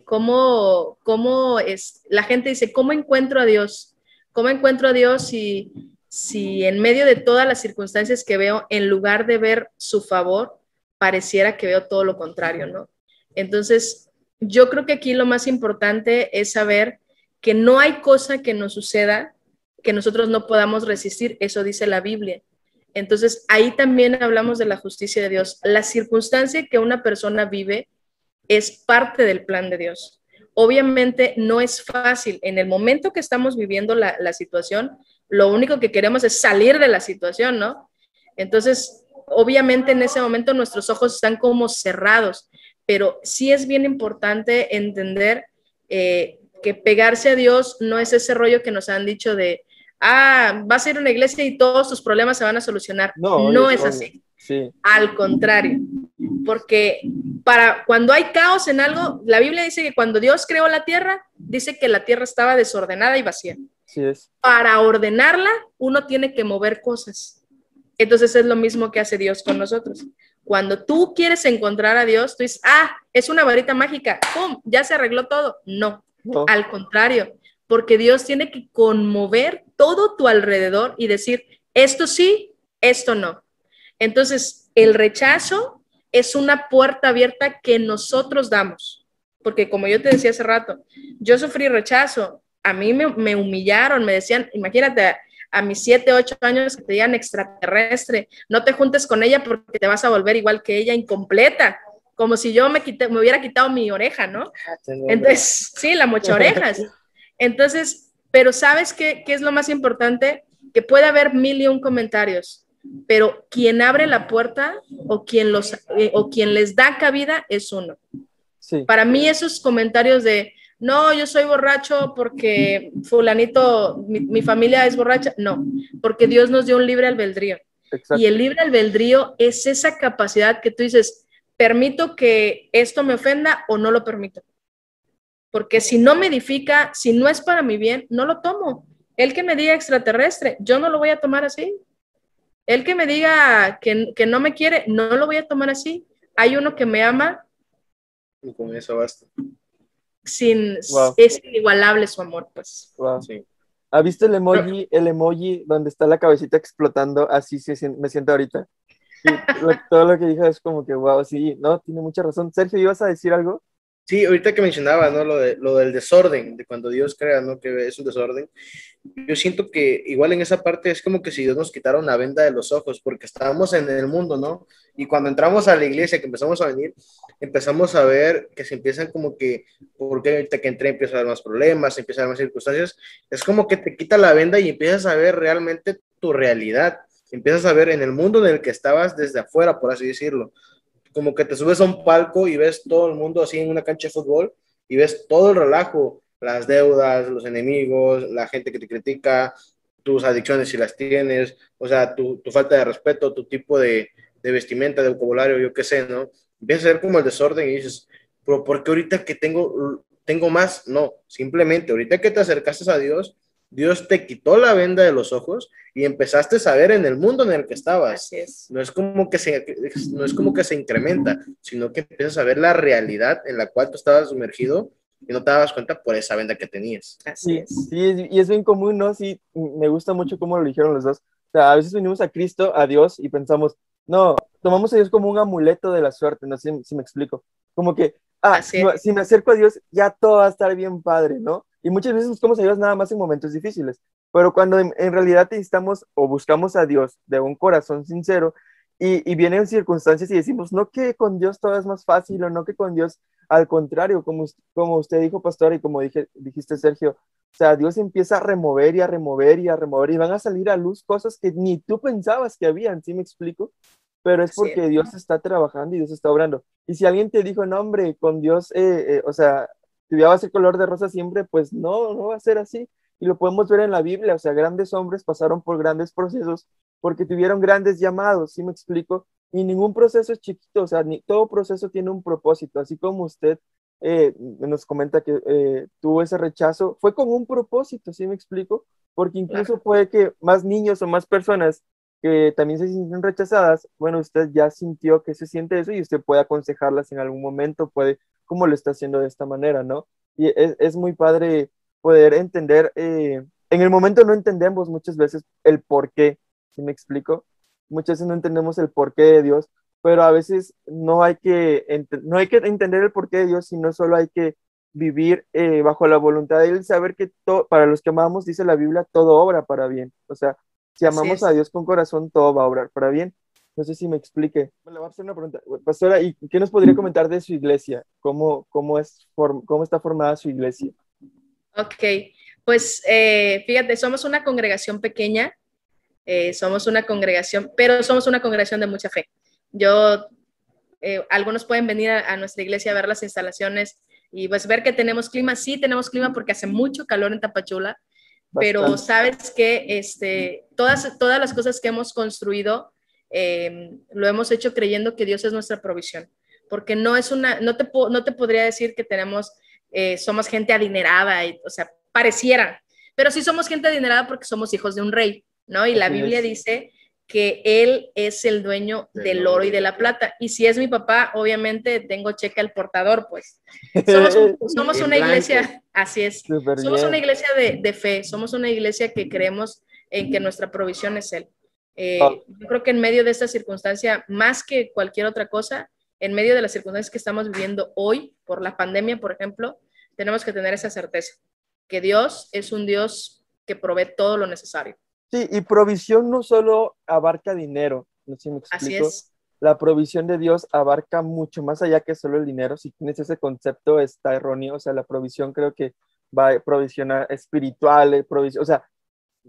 ¿Cómo, cómo es? La gente dice, ¿cómo encuentro a Dios? ¿Cómo encuentro a Dios si, si en medio de todas las circunstancias que veo, en lugar de ver su favor, pareciera que veo todo lo contrario, ¿no? Entonces, yo creo que aquí lo más importante es saber que no hay cosa que nos suceda que nosotros no podamos resistir, eso dice la Biblia. Entonces, ahí también hablamos de la justicia de Dios. La circunstancia que una persona vive es parte del plan de Dios. Obviamente no es fácil. En el momento que estamos viviendo la, la situación, lo único que queremos es salir de la situación, ¿no? Entonces, obviamente en ese momento nuestros ojos están como cerrados, pero sí es bien importante entender eh, que pegarse a Dios no es ese rollo que nos han dicho de, ah, vas a ir a una iglesia y todos tus problemas se van a solucionar. No, no es así. Al contrario, porque para cuando hay caos en algo, la Biblia dice que cuando Dios creó la tierra, dice que la tierra estaba desordenada y vacía. Sí es. Para ordenarla, uno tiene que mover cosas. Entonces es lo mismo que hace Dios con nosotros. Cuando tú quieres encontrar a Dios, tú dices, ah, es una varita mágica, ¡pum! Ya se arregló todo. No, al contrario, porque Dios tiene que conmover todo tu alrededor y decir, esto sí, esto no. Entonces, el rechazo es una puerta abierta que nosotros damos, porque como yo te decía hace rato, yo sufrí rechazo, a mí me, humillaron, me decían, imagínate, a mis siete, ocho años que te digan extraterrestre, no te juntes con ella porque te vas a volver igual que ella, incompleta, como si yo me, me hubiera quitado mi oreja, ¿no? Ah, Entonces, sí, la mocha orejas. Entonces, pero ¿sabes qué, qué es lo más importante? Que puede haber mil y un comentarios, pero quien abre la puerta o quien, los, eh, o quien les da cabida es uno. Para mí esos comentarios de, no, yo soy borracho porque fulanito, mi, familia es borracha, no, porque Dios nos dio un libre albedrío. Y el libre albedrío es esa capacidad que tú dices, permito que esto me ofenda o no lo permito. Porque si no me edifica, si no es para mi bien, no lo tomo. El que me diga extraterrestre, yo no lo voy a tomar así. El que me diga que, no me quiere, no lo voy a tomar así. Hay uno que me ama. Y con eso basta. Sin, Es inigualable su amor, pues. ¿Ha visto el emoji, el emoji donde está la cabecita explotando? Así se, me siento ahorita. todo lo que dijo es como que, wow, sí, no, tiene mucha razón. Sergio, ¿ibas a decir algo? Sí, ahorita que mencionaba, ¿no? Lo, de, lo del desorden, de cuando Dios crea, ¿no? Que es un desorden. Yo siento que igual en esa parte es como que si Dios nos quitara una venda de los ojos, porque estábamos en el mundo, ¿no? Y cuando entramos a la iglesia, que empezamos a venir, empezamos a ver que se empiezan como que, porque ahorita que entré empieza a haber más problemas, empieza a haber más circunstancias, es como que te quita la venda y empiezas a ver realmente tu realidad, empiezas a ver en el mundo en el que estabas desde afuera, por así decirlo como que te subes a un palco y ves todo el mundo así en una cancha de fútbol y ves todo el relajo, las deudas, los enemigos, la gente que te critica, tus adicciones si las tienes, o sea, tu, tu falta de respeto, tu tipo de, de, vestimenta, de vocabulario, yo qué sé, ¿no? Empieza a ser como el desorden y dices, pero ¿por qué ahorita que tengo, tengo más? No, simplemente ahorita que te acercaste a Dios, Dios te quitó la venda de los ojos y empezaste a ver en el mundo en el que estabas. No es como que se, no es como que se incrementa, sino que empiezas a ver la realidad en la cual tú estabas sumergido y no te dabas cuenta por esa venda que tenías. Así es. Sí, y es bien común, ¿no? Sí, me gusta mucho cómo lo dijeron los dos. O sea, a veces venimos a Cristo, a Dios, y pensamos, no, tomamos a Dios como un amuleto de la suerte, no sé si, me explico. Como que, ah, si, si me acerco a Dios, ya todo va a estar bien padre, ¿no? Y muchas veces buscamos a Dios nada más en momentos difíciles. Pero cuando en, realidad necesitamos o buscamos a Dios de un corazón sincero y, y, vienen circunstancias y decimos, no que con Dios todo es más fácil o no que con Dios, al contrario, como, como usted dijo, pastor, y como dije, dijiste, Sergio, o sea, Dios empieza a remover y a remover y a remover y van a salir a luz cosas que ni tú pensabas que habían, ¿sí me explico? Pero es porque Dios está trabajando y Dios está obrando. Y si alguien te dijo, no, hombre, con Dios, eh, eh, o sea, vida va a ser color de rosa siempre, pues no, no va a ser así. Y lo podemos ver en la Biblia, o sea, grandes hombres pasaron por grandes procesos porque tuvieron grandes llamados, ¿sí me explico? Y ningún proceso es chiquito, o sea, ni, todo proceso tiene un propósito, así como usted eh, nos comenta que eh, tuvo ese rechazo, fue con un propósito, ¿sí me explico? Porque incluso puede que más niños o más personas que también se sienten rechazadas, bueno, usted ya sintió que se siente eso y usted puede aconsejarlas en algún momento, puede, como lo está haciendo de esta manera, ¿no? Y es, es muy padre poder entender, eh, en el momento no entendemos muchas veces el por qué, ¿sí me explico? Muchas veces no entendemos el porqué de Dios, pero a veces no hay que, no hay que entender el porqué de Dios, sino solo hay que vivir eh, bajo la voluntad de Él, saber que para los que amamos, dice la Biblia, todo obra para bien. O sea, si amamos a Dios con corazón, todo va a obrar para bien. No sé si me explique. Le voy a hacer una pregunta. Pastora, ¿y qué nos podría comentar de su iglesia? ¿Cómo, cómo, es, cómo está formada su iglesia? Ok, pues eh, fíjate, somos una congregación pequeña, eh, somos una congregación, pero somos una congregación de mucha fe. Yo, eh, algunos pueden venir a, nuestra iglesia a ver las instalaciones y pues ver que tenemos clima. Sí, tenemos clima porque hace mucho calor en Tapachula, pero sabes que este, todas, todas las cosas que hemos construido lo hemos hecho creyendo que Dios es nuestra provisión, porque no es una, no te, no te podría decir que tenemos eh, somos gente adinerada, y, o sea, pareciera, pero sí somos gente adinerada porque somos hijos de un rey, ¿no? Y la Biblia dice que él es el dueño del oro y de la plata. Y si es mi papá, obviamente tengo cheque al portador, pues. Somos, una iglesia, así es, somos una iglesia de, fe, somos una iglesia que creemos en que nuestra provisión es Él. Eh, oh. Yo creo que en medio de esta circunstancia, más que cualquier otra cosa, en medio de las circunstancias que estamos viviendo hoy, por la pandemia, por ejemplo, tenemos que tener esa certeza, que Dios es un Dios que provee todo lo necesario. Sí, y provisión no solo abarca dinero, no sé si me explico. Así es. La provisión de Dios abarca mucho más allá que solo el dinero. Si tienes ese concepto, está erróneo. O sea, la provisión creo que va a provisionar espiritual, provisión, o sea,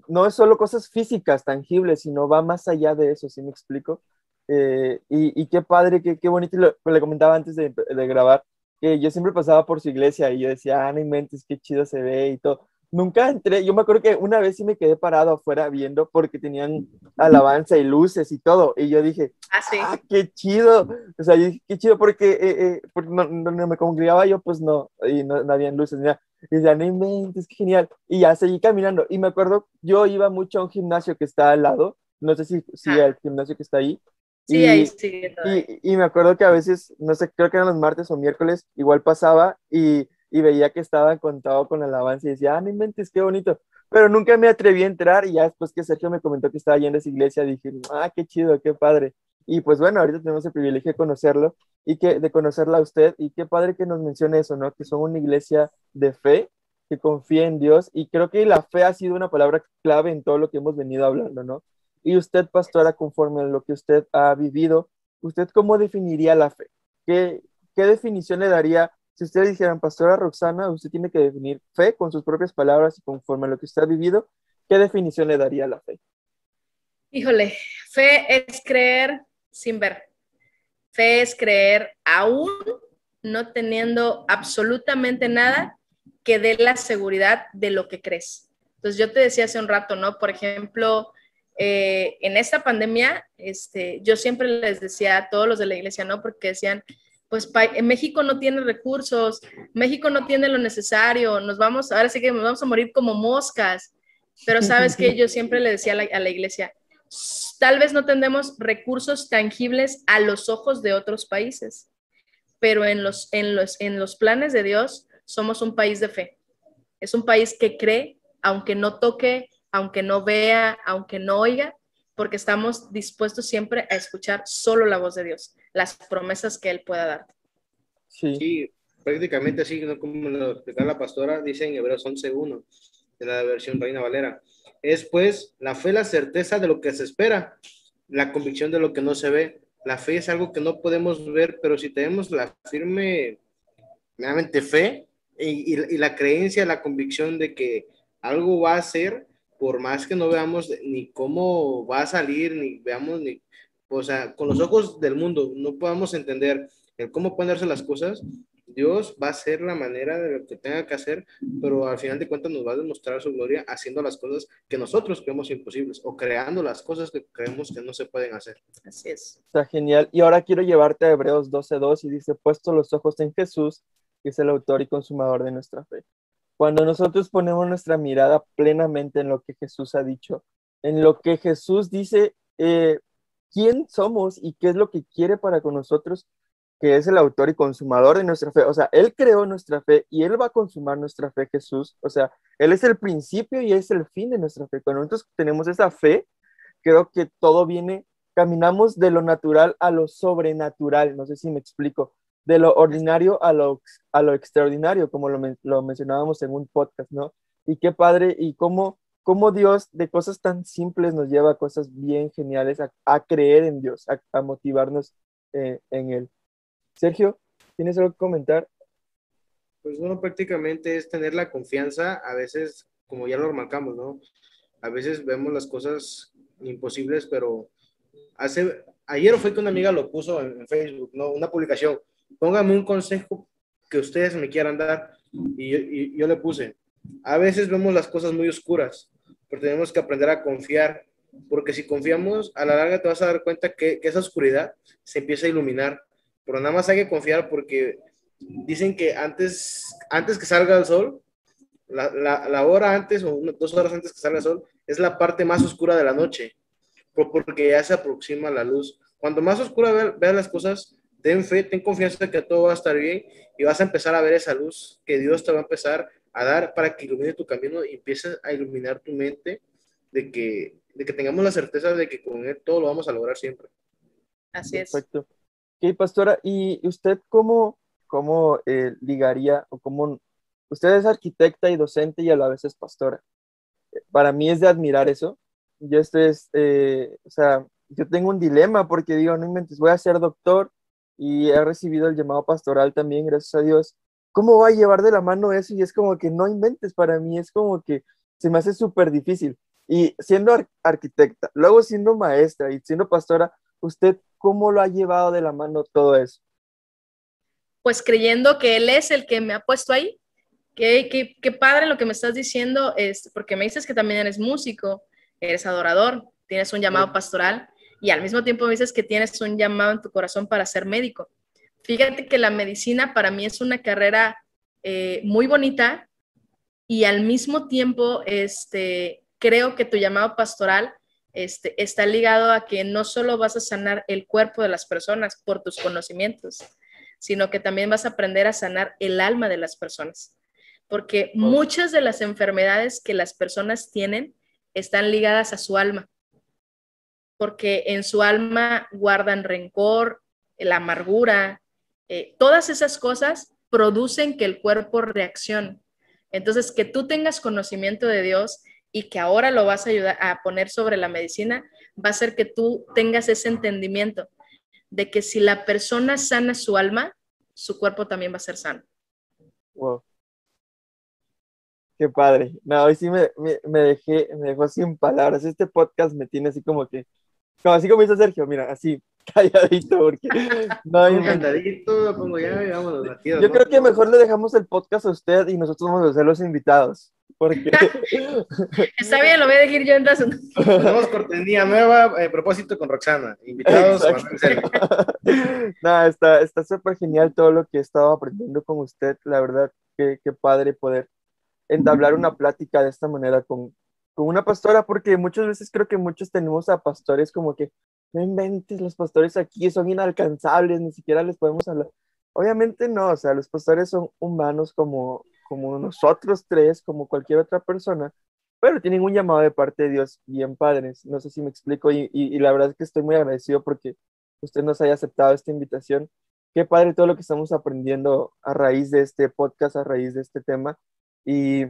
no es solo cosas físicas, tangibles, sino va más allá de eso, ¿sí me explico? Eh, y, qué padre, qué, qué bonito, lo, le comentaba antes de, de, grabar, que yo siempre pasaba por su iglesia y yo decía, ah, no inventes, qué chido se ve y todo. Nunca entré, yo me acuerdo que una vez sí me quedé parado afuera viendo porque tenían alabanza y luces y todo, y yo dije, ah, sí. ah qué chido, o sea, qué chido porque, eh, eh no, me congregaba yo, pues no, y no, no habían luces, ni y decía, no inventes, qué genial, y ya seguí caminando, y me acuerdo, yo iba mucho a un gimnasio que está al lado, no sé si, si ah. el gimnasio que está ahí, Sí, y, ahí sigue y, y, me acuerdo que a veces, no sé, creo que eran los martes o miércoles, igual pasaba y, y veía que estaba contado con alabanza y decía, ah, no inventes, qué bonito. Pero nunca me atreví a entrar y ya después que Sergio me comentó que estaba yendo a esa iglesia, dije, ah, qué chido, qué padre. Y pues bueno, ahorita tenemos el privilegio de conocerlo y que, de conocerla a usted y qué padre que nos mencione eso, ¿no? Que son una iglesia de fe, que confía en Dios y creo que la fe ha sido una palabra clave en todo lo que hemos venido hablando, ¿no? Y usted, pastora, conforme a lo que usted ha vivido, ¿usted cómo definiría la fe? ¿Qué, qué definición le daría? Si ustedes dijeran, pastora Roxana, usted tiene que definir fe con sus propias palabras y conforme a lo que usted ha vivido, ¿qué definición le daría la fe? Híjole, fe es creer sin ver. Fe es creer aún no teniendo absolutamente nada que dé la seguridad de lo que crees. Entonces yo te decía hace un rato, ¿no? Por ejemplo, eh, en esta pandemia, este, yo siempre les decía a todos los de la iglesia, ¿no? Porque decían, pues en México no tiene recursos, México no tiene lo necesario, nos vamos, ahora sí que nos vamos a morir como moscas. Pero sabes que yo siempre le decía a la, a la iglesia, tal vez no tendremos recursos tangibles a los ojos de otros países, pero en los, en los, en los planes de Dios somos un país de fe. Es un país que cree, aunque no toque aunque no vea, aunque no oiga, porque estamos dispuestos siempre a escuchar solo la voz de Dios, las promesas que Él pueda dar. Sí. prácticamente así, ¿no? como lo explica la pastora, dice en Hebreos 11.1, de la versión Reina Valera. Es pues la fe, la certeza de lo que se espera, la convicción de lo que no se ve. La fe es algo que no podemos ver, pero si tenemos la firme, meramente fe y, y la creencia, la convicción de que algo va a ser, por más que no veamos ni cómo va a salir, ni veamos, ni, o sea, con los ojos del mundo, no podamos entender el cómo darse las cosas, Dios va a hacer la manera de lo que tenga que hacer, pero al final de cuentas nos va a demostrar su gloria haciendo las cosas que nosotros creemos imposibles o creando las cosas que creemos que no se pueden hacer. Así es. Está genial. Y ahora quiero llevarte a Hebreos 12.2 y dice, puesto los ojos en Jesús, que es el autor y consumador de nuestra fe. Cuando nosotros ponemos nuestra mirada plenamente en lo que Jesús ha dicho, en lo que Jesús dice, eh, quién somos y qué es lo que quiere para con nosotros, que es el autor y consumador de nuestra fe. O sea, Él creó nuestra fe y Él va a consumar nuestra fe, Jesús. O sea, Él es el principio y es el fin de nuestra fe. Cuando nosotros tenemos esa fe, creo que todo viene, caminamos de lo natural a lo sobrenatural. No sé si me explico. De lo ordinario a lo, a lo extraordinario, como lo, lo mencionábamos en un podcast, ¿no? Y qué padre, y cómo, cómo Dios de cosas tan simples nos lleva a cosas bien geniales, a, creer en Dios, a, motivarnos eh, en Él. Sergio, ¿tienes algo que comentar? Pues bueno, prácticamente es tener la confianza, a veces, como ya lo remarcamos, ¿no? A veces vemos las cosas imposibles, pero hace, ayer fue que una amiga lo puso en, Facebook, ¿no? Una publicación, póngame un consejo que ustedes me quieran dar, y yo, le puse, a veces vemos las cosas muy oscuras, pero tenemos que aprender a confiar, porque si confiamos, a la larga te vas a dar cuenta que esa oscuridad se empieza a iluminar pero nada más hay que confiar porque dicen que antes, antes que salga el sol, la, la, hora antes o dos horas antes que salga el sol es la parte más oscura de la noche, porque ya se aproxima la luz. Cuando más oscura veas las cosas, ten fe, ten confianza de que todo va a estar bien y vas a empezar a ver esa luz que Dios te va a empezar a dar para que ilumine tu camino y empieces a iluminar tu mente de que, de que tengamos la certeza de que con Él todo lo vamos a lograr siempre. Así es. Perfecto. Ok, pastora, ¿y usted cómo, cómo eh, ligaría o cómo... Usted es arquitecta y docente y a la vez es pastora. Para mí es de admirar eso. Yo estoy, eh, o sea, yo tengo un dilema porque digo, no inventes, voy a ser doctor y he recibido el llamado pastoral también, gracias a Dios. ¿Cómo va a llevar de la mano eso? Y es como que no inventes, para mí es como que se me hace súper difícil. Y siendo arquitecta, luego siendo maestra y siendo pastora, ¿usted ¿Cómo lo ha llevado de la mano todo eso? Pues creyendo que Él es el que me ha puesto ahí. Qué, qué, qué padre lo que me estás diciendo, es porque me dices que también eres músico, eres adorador, tienes un llamado pastoral y al mismo tiempo me dices que tienes un llamado en tu corazón para ser médico. Fíjate que la medicina para mí es una carrera eh, muy bonita y al mismo tiempo este, creo que tu llamado pastoral este, está ligado a que no solo vas a sanar el cuerpo de las personas por tus conocimientos, sino que también vas a aprender a sanar el alma de las personas. Porque muchas de las enfermedades que las personas tienen están ligadas a su alma. Porque en su alma guardan rencor, la amargura, eh, todas esas cosas producen que el cuerpo reaccione. Entonces, que tú tengas conocimiento de Dios y que ahora lo vas a ayudar a poner sobre la medicina, va a hacer que tú tengas ese entendimiento de que si la persona sana su alma, su cuerpo también va a ser sano. Wow. Qué padre. No, hoy sí me, me, dejé, me dejó sin palabras. Este podcast me tiene así como que, como así como dice Sergio, mira, así, calladito, porque no hay calladito, pongo ya, Yo creo que mejor le dejamos el podcast a usted y nosotros vamos a ser los invitados. Porque... Está bien, lo voy a decir yo entonces. Tenemos cortesía nueva, eh, propósito con Roxana. Invitados. no, está súper genial todo lo que he estado aprendiendo con usted. La verdad, qué, qué padre poder entablar una plática de esta manera con, con una pastora, porque muchas veces creo que muchos tenemos a pastores como que no inventes, los pastores aquí son inalcanzables, ni siquiera les podemos hablar. Obviamente no, o sea, los pastores son humanos como, como nosotros tres, como cualquier otra persona, pero tienen un llamado de parte de Dios bien padres. No sé si me explico y, y, la verdad es que estoy muy agradecido porque usted nos haya aceptado esta invitación, qué padre todo lo que estamos aprendiendo a raíz de este podcast, a raíz de este tema. Y,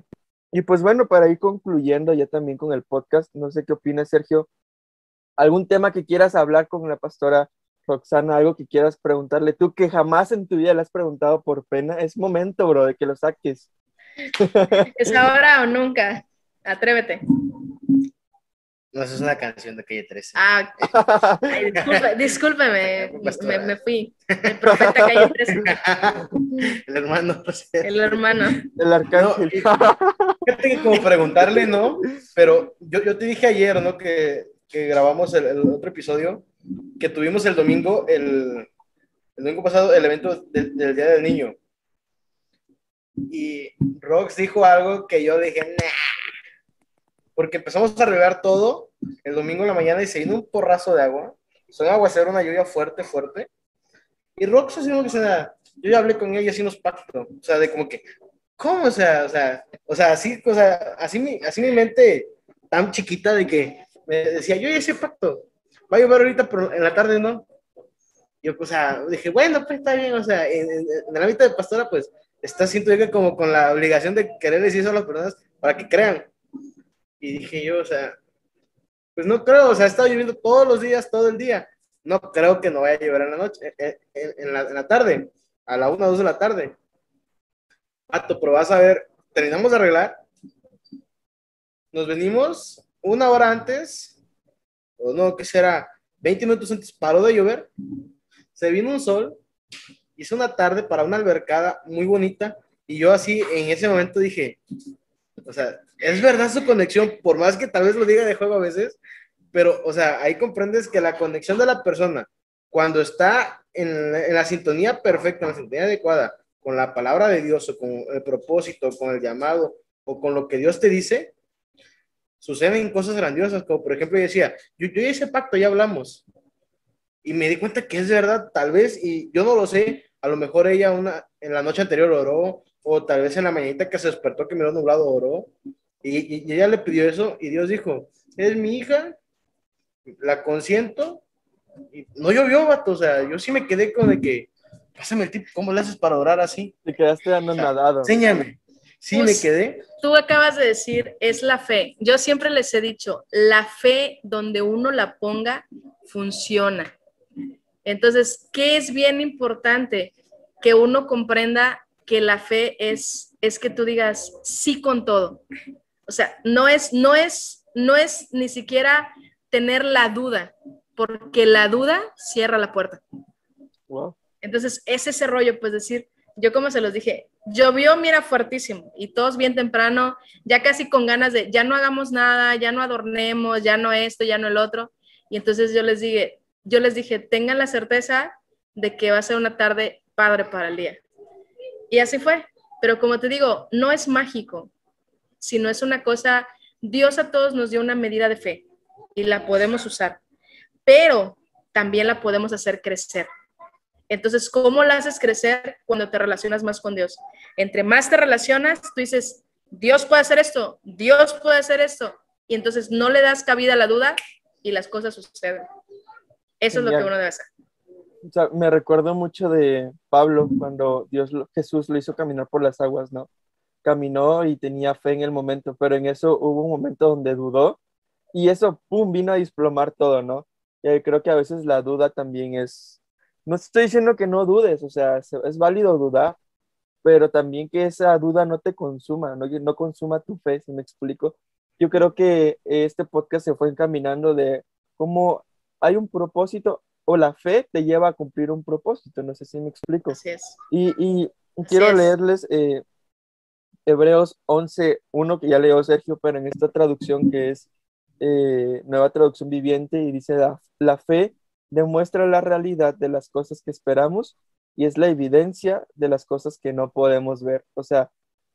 y pues bueno, para ir concluyendo ya también con el podcast, no sé qué opinas, Sergio. ¿Algún tema que quieras hablar con la pastora Roxana? ¿Algo que quieras preguntarle? Tú que jamás en tu vida le has preguntado por pena, es momento, bro, de que lo saques. ¿Es ahora o nunca? Atrévete. No, eso es una canción de calle 13. Ah, ay, disculpe, discúlpeme, me, me fui. El profeta calle 13. El hermano. sea, El hermano. El arcángel. Fíjate que como preguntarle, ¿no? Pero yo, yo te dije ayer, ¿no? Que, que grabamos el, el otro episodio, que tuvimos el domingo, el, el domingo pasado, el evento del- del Día del Niño. Y Rox dijo algo que yo dije, nah. Porque empezamos a regar todo el domingo en la mañana y se vino un porrazo de agua. Son aguacero, una lluvia fuerte, fuerte. Y Rox así como que se nada. Yo ya hablé con ella y así nos pacto. O sea, de como que, ¿cómo? O sea, o sea, o sea, así, o sea, así mi, así mi mente tan chiquita de que me decía, yo ya hice pacto. Va a llover ahorita, pero en la tarde no. Yo, o sea, dije, bueno, pues está bien, o sea, en, en, en el ámbito de pastora, pues, está siento yo que como con la obligación de querer decir eso a las personas para que crean. Y dije yo, o sea, pues no creo, o sea, ha estado lloviendo todos los días, todo el día. No creo que no vaya a llover en la noche, en, en- en la, la tarde, a la una o dos de la tarde. Pato, pero vas a ver, terminamos de arreglar, nos venimos una hora antes, o no, ¿qué será? 20 minutos antes paró de llover, se vino un sol, hizo una tarde para una albercada muy bonita, y yo así en ese momento dije, o sea, es verdad su conexión, por más que tal vez lo diga de juego a veces, pero, o sea, ahí comprendes que la conexión de la persona, cuando está en, la- en la sintonía perfecta, en la sintonía adecuada, con la palabra de Dios, o con el propósito, con el llamado, o con lo que Dios te dice, suceden cosas grandiosas, como por ejemplo, yo decía, yo, yo hice pacto, ya hablamos, y me di cuenta que es verdad, tal vez, y yo no lo sé, a lo mejor ella una, en la noche anterior oró, o tal vez en la mañanita que se despertó que miró nublado oró, y, y- y ella le pidió eso, y Dios dijo, es mi hija, la consiento, y no llovió, vato, o sea, yo sí me quedé con de que, pásame el tip, ¿cómo le haces para orar así? Te quedaste anonadado. Enséñame. Sí, Pues- me quedé. Tú acabas de decir, es la fe. Yo siempre les he dicho, la fe donde uno la ponga, funciona. Entonces, ¿qué es bien importante? Que uno comprenda que la fe es, es que tú digas sí con todo. O sea, no es, no es, no es ni siquiera tener la duda, porque la duda cierra la puerta. Wow. Entonces, es ese rollo, pues decir, yo como se los dije, llovió, mira, fuertísimo, y todos bien temprano, ya casi con ganas de, ya no hagamos nada, ya no adornemos, ya no esto, ya no el otro. Y entonces yo les dije, yo les dije, tengan la certeza de que va a ser una tarde padre para el día. Y así fue. Pero como te digo, no es mágico, sino es una cosa, Dios a todos nos dio una medida de fe y la podemos usar, pero también la podemos hacer crecer. Entonces, ¿cómo la haces crecer cuando te relacionas más con Dios? Entre más te relacionas, tú dices, Dios puede hacer esto, Dios puede hacer esto, y entonces no le das cabida a la duda y las cosas suceden. Eso es lo que uno debe hacer. O sea, me recuerdo mucho de Pablo cuando Dios, Jesús lo hizo caminar por las aguas, ¿no? Caminó y tenía fe en el momento, pero en eso hubo un momento donde dudó y eso, pum, vino a desplomar todo, ¿no? Y creo que a veces la duda también es, no estoy diciendo que no dudes, o sea, se- es válido dudar, pero también que esa duda no te consuma, no, no consuma tu fe, si me explico. Yo creo que este podcast se fue encaminando de cómo hay un propósito o la fe te lleva a cumplir un propósito, no sé si me explico. Así es. Y, y quiero es. leerles eh, Hebreos 11.1, que ya leo Sergio, pero en esta traducción que es eh, nueva traducción viviente, y dice, la, la fe demuestra la realidad de las cosas que esperamos y es la evidencia de las cosas que no podemos ver. O sea,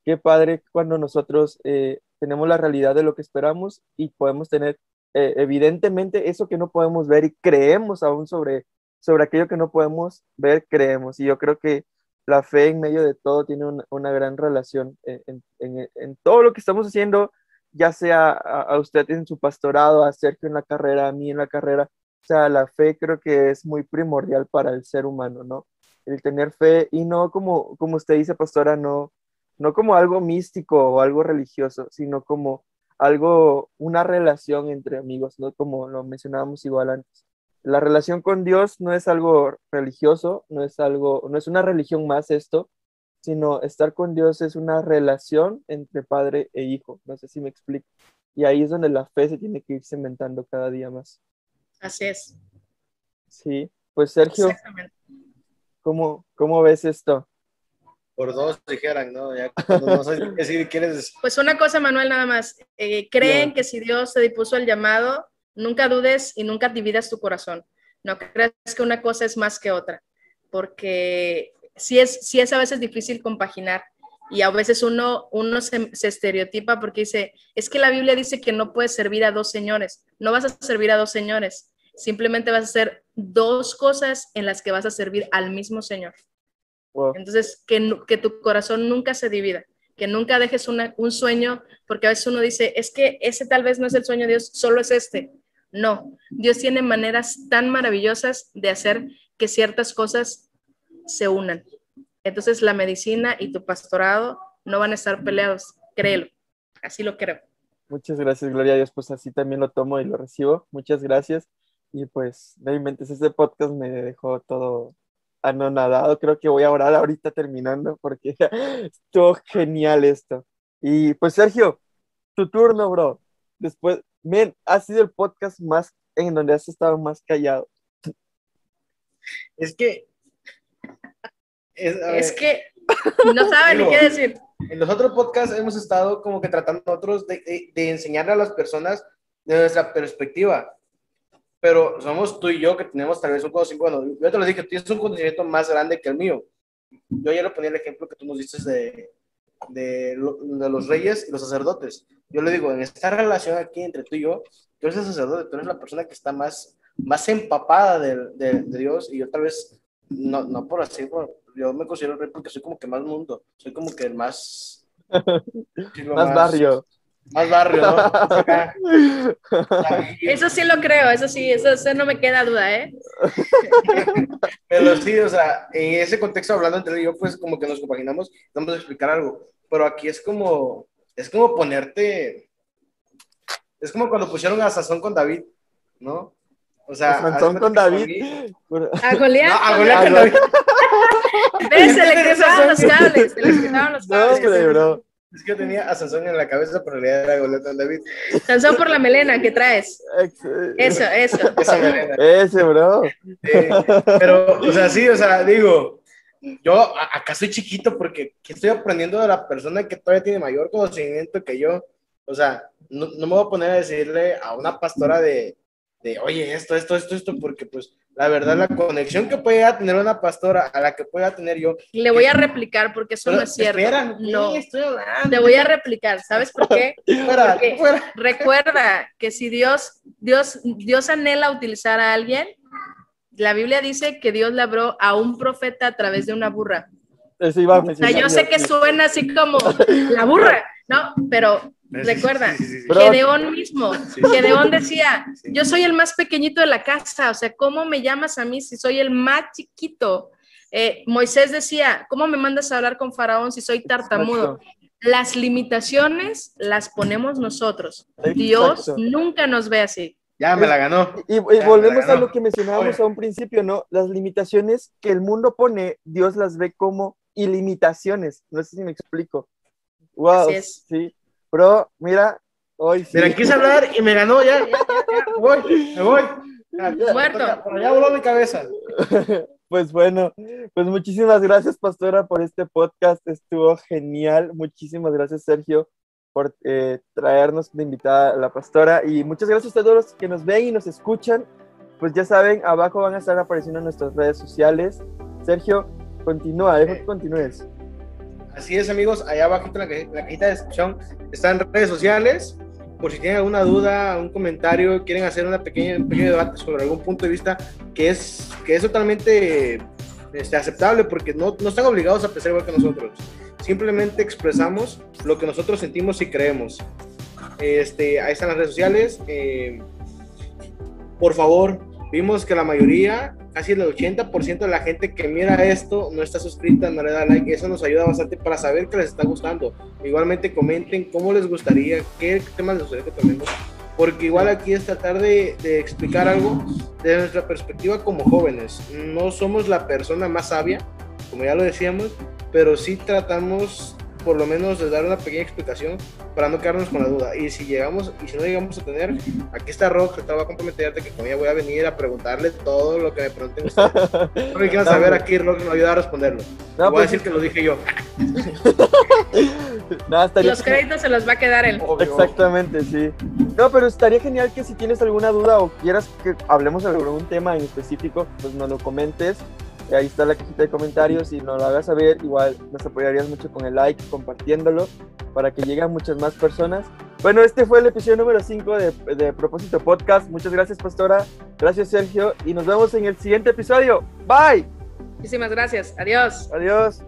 qué padre cuando nosotros eh, tenemos la realidad de lo que esperamos y podemos tener eh, evidentemente eso que no podemos ver y creemos aún sobre, sobre aquello que no podemos ver, creemos. Y yo creo que la fe en medio de todo tiene una, gran relación en, en, en, todo lo que estamos haciendo, ya sea a, usted en su pastorado, a Sergio en la carrera, a mí en la carrera. O sea, la fe creo que es muy primordial para el ser humano, ¿no? el tener fe y no como, como usted dice, pastora, no, no como algo místico o algo religioso, sino como algo, una relación entre amigos, ¿no? Como lo mencionábamos igual antes. La relación con Dios no es algo religioso, no es algo, no es una religión más esto, sino estar con Dios es una relación entre padre e hijo. No sé si me explico. Y ahí es donde la fe se tiene que ir cementando cada día más. Así es. Sí, pues Sergio, ¿cómo, ¿cómo ves esto? Por dos dijeran, ¿no? Ya no sé qué quieres. Pues una cosa, Manuel, nada más. Eh, creen que si Dios te dispuso el llamado, nunca dudes y nunca dividas tu corazón. No creas que una cosa es más que otra, porque sí es, sí es a veces difícil compaginar y a veces uno, uno se, se, estereotipa porque dice, es que la Biblia dice que no puedes servir a dos señores, no vas a servir a dos señores, simplemente vas a hacer dos cosas en las que vas a servir al mismo Señor. Entonces, que, que, tu corazón nunca se divida, que nunca dejes una, un sueño, porque a veces uno dice, es que ese tal vez no es el sueño de Dios, solo es este. No, Dios tiene maneras tan maravillosas de hacer que ciertas cosas se unan. Entonces la medicina y tu pastorado no van a estar peleados, créelo, así lo creo. Muchas gracias, Gloria a Dios, pues así también lo tomo y lo recibo. Muchas gracias. Y pues, de mente, este podcast me dejó todo anonadado. Creo que voy a orar ahorita terminando porque estuvo genial esto. Y pues, Sergio, tu turno, bro. Después, men, ha sido el podcast más en donde has estado más callado. Es que es, que no saben ni qué decir. En los otros podcasts hemos estado como que tratando nosotros de, de, enseñarle a las personas de nuestra perspectiva. Pero somos tú y yo que tenemos tal vez un conocimiento, bueno, yo te lo dije, tienes un conocimiento más grande que el mío. Yo ya le ponía el ejemplo que tú nos dices de, de, de, los reyes y los sacerdotes. Yo le digo, en esta relación aquí entre tú y yo, tú eres el sacerdote, tú eres la persona que está más, más empapada de, de, de Dios y yo tal vez, no, no por así, por, yo me considero rey porque soy como que más mundo, soy como que el más... más, barrio. Más barrio, ¿no? eso sí lo creo, eso sí, eso, no me queda duda, ¿eh? Pero sí, o sea, en ese contexto hablando entre yo, pues como que nos compaginamos, vamos a explicar algo, pero aquí es como, es como ponerte, es como cuando pusieron a Sazón con David, ¿no? O sea, Sansón con David. A Goliat. No, a Goliat con David. ¿Ves? Se le cruzaban los cables. Se le cruzaban los cables. No, bro. Es que yo tenía a Sansón en la cabeza, pero en realidad era con David. Sansón por la melena que traes. Eso, eso. Esa melena. Ese, bro. pero, o sea, sí, o sea, digo, yo acá soy chiquito porque estoy aprendiendo de la persona que todavía tiene mayor conocimiento que yo. O sea, no, no me voy a poner a decirle a una pastora de de, oye, esto, esto, esto, esto, porque pues la verdad la conexión que pueda tener una pastora a la que pueda tener yo. Le voy a replicar porque eso no es cierto. Espera, no, estoy hablando. Te voy a replicar, ¿sabes por qué? Fuera, porque fuera. recuerda que si Dios, Dios, Dios anhela utilizar a alguien, la Biblia dice que Dios le habló a un profeta a través de una burra. Eso iba a o sea, yo sé que suena así como la burra, ¿no? Pero Recuerda, Gedeón mismo, Gedeón decía, yo soy el más pequeñito de la casa, o sea, ¿cómo me llamas a mí si soy el más chiquito? Eh, Moisés decía, ¿cómo me mandas a hablar con Faraón si soy tartamudo? Las limitaciones las ponemos nosotros. Dios nunca nos ve así. Ya me la ganó. Y, volvemos a lo que mencionábamos a un principio, ¿no? Las limitaciones que el mundo pone, Dios las ve como ilimitaciones. No sé si me explico. Wow, sí. Bro, mira, hoy sí. Mira, quise hablar y me ganó ya. ya, me voy, me voy. Muerto. Por ya voló mi cabeza. Pues bueno, pues muchísimas gracias, Pastora, por este podcast. Estuvo genial. Muchísimas gracias, Sergio, por eh, traernos de invitada a la Pastora. Y muchas gracias a todos los que nos ven y nos escuchan. Pues ya saben, abajo van a estar apareciendo nuestras redes sociales. Sergio, continúa, dejo que continúes. Así es, amigos, allá abajo en la, cajita de descripción están redes sociales. Por si tienen alguna duda, un comentario, quieren hacer una pequeña, un pequeño debate sobre algún punto de vista que es, que es totalmente este, aceptable porque no, no están obligados a pensar igual que nosotros. Simplemente expresamos lo que nosotros sentimos y creemos. Este, ahí están las redes sociales. Eh, por favor, vimos que la mayoría casi el 80% de la gente que mira esto no está suscrita, no le da like. Eso nos ayuda bastante para saber que les está gustando. Igualmente comenten cómo les gustaría, qué temas les gustaría que tomemos. Porque igual aquí es tratar de, de explicar algo desde nuestra perspectiva como jóvenes. No somos la persona más sabia, como ya lo decíamos, pero sí tratamos por lo menos de dar una pequeña explicación para no quedarnos con la duda. Y si llegamos, y si no llegamos a tener, aquí está Rock, que te va a comprometerte que con ella voy a venir a preguntarle todo lo que me pregunten ustedes. No me quieran saber aquí, Rock me ayuda a responderlo. No, voy a pues- decir que lo dije yo. Nada, estaría Los créditos se los va a quedar él. Exactamente, sí. No, pero estaría genial que si tienes alguna duda o quieras que hablemos sobre algún tema en específico, pues nos lo comentes. Y Ahí está la cajita de comentarios y nos lo hagas saber. Igual nos apoyarías mucho con el like, compartiéndolo, para que lleguen muchas más personas. Bueno, este fue el episodio número 5 de, de Propósito Podcast. Muchas gracias, Pastora. Gracias, Sergio. Y nos vemos en el siguiente episodio. Bye. Muchísimas gracias. Adiós. Adiós.